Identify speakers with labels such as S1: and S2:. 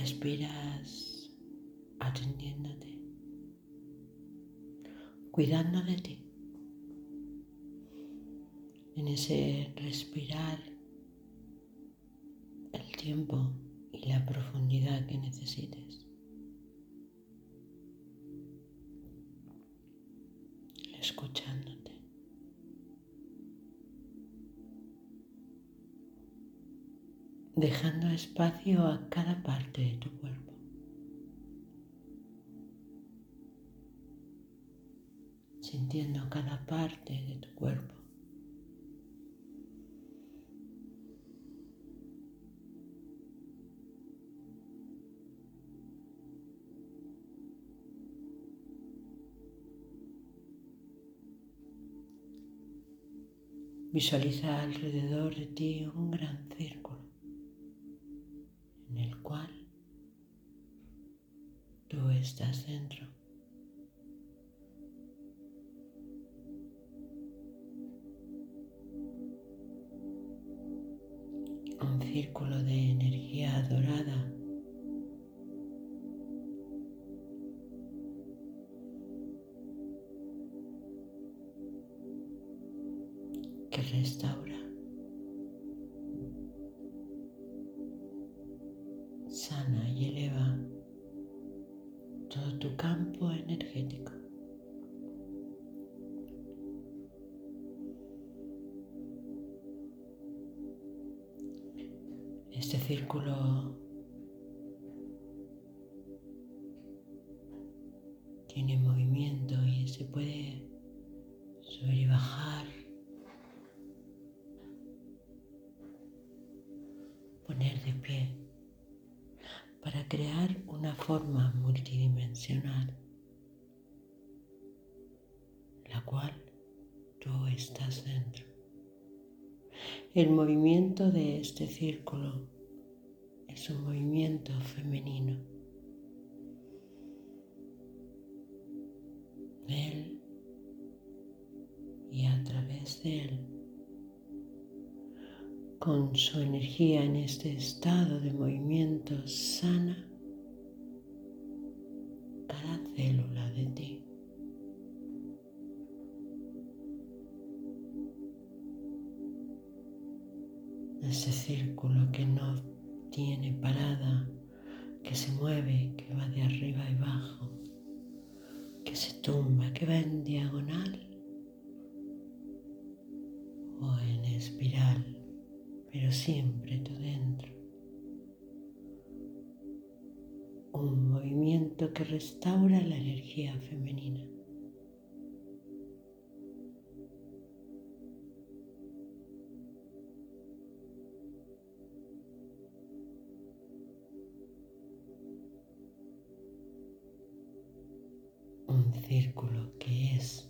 S1: respiras atendiéndote, cuidando de ti. En ese respirar el tiempo y la profundidad que necesites. Escuchándote. Dejando espacio a cada parte de tu cuerpo. Sintiendo cada parte de tu cuerpo. Visualiza alrededor de ti un gran círculo estás dentro. Un círculo de energía dorada. Que restaura, sana y eleva tu campo energético. Este círculo tiene movimiento y se puede subir y bajar poner de pie para crear una forma multidimensional, la cual tú estás dentro. El movimiento de este círculo es un movimiento femenino. Él y a través de él con su energía en este estado de movimiento sana cada célula de ti. Ese círculo que no tiene parada, que se mueve, que va de arriba y abajo, que se tumba, que va en diagonal pero siempre tú dentro. Un movimiento que restaura la energía femenina. Un círculo que es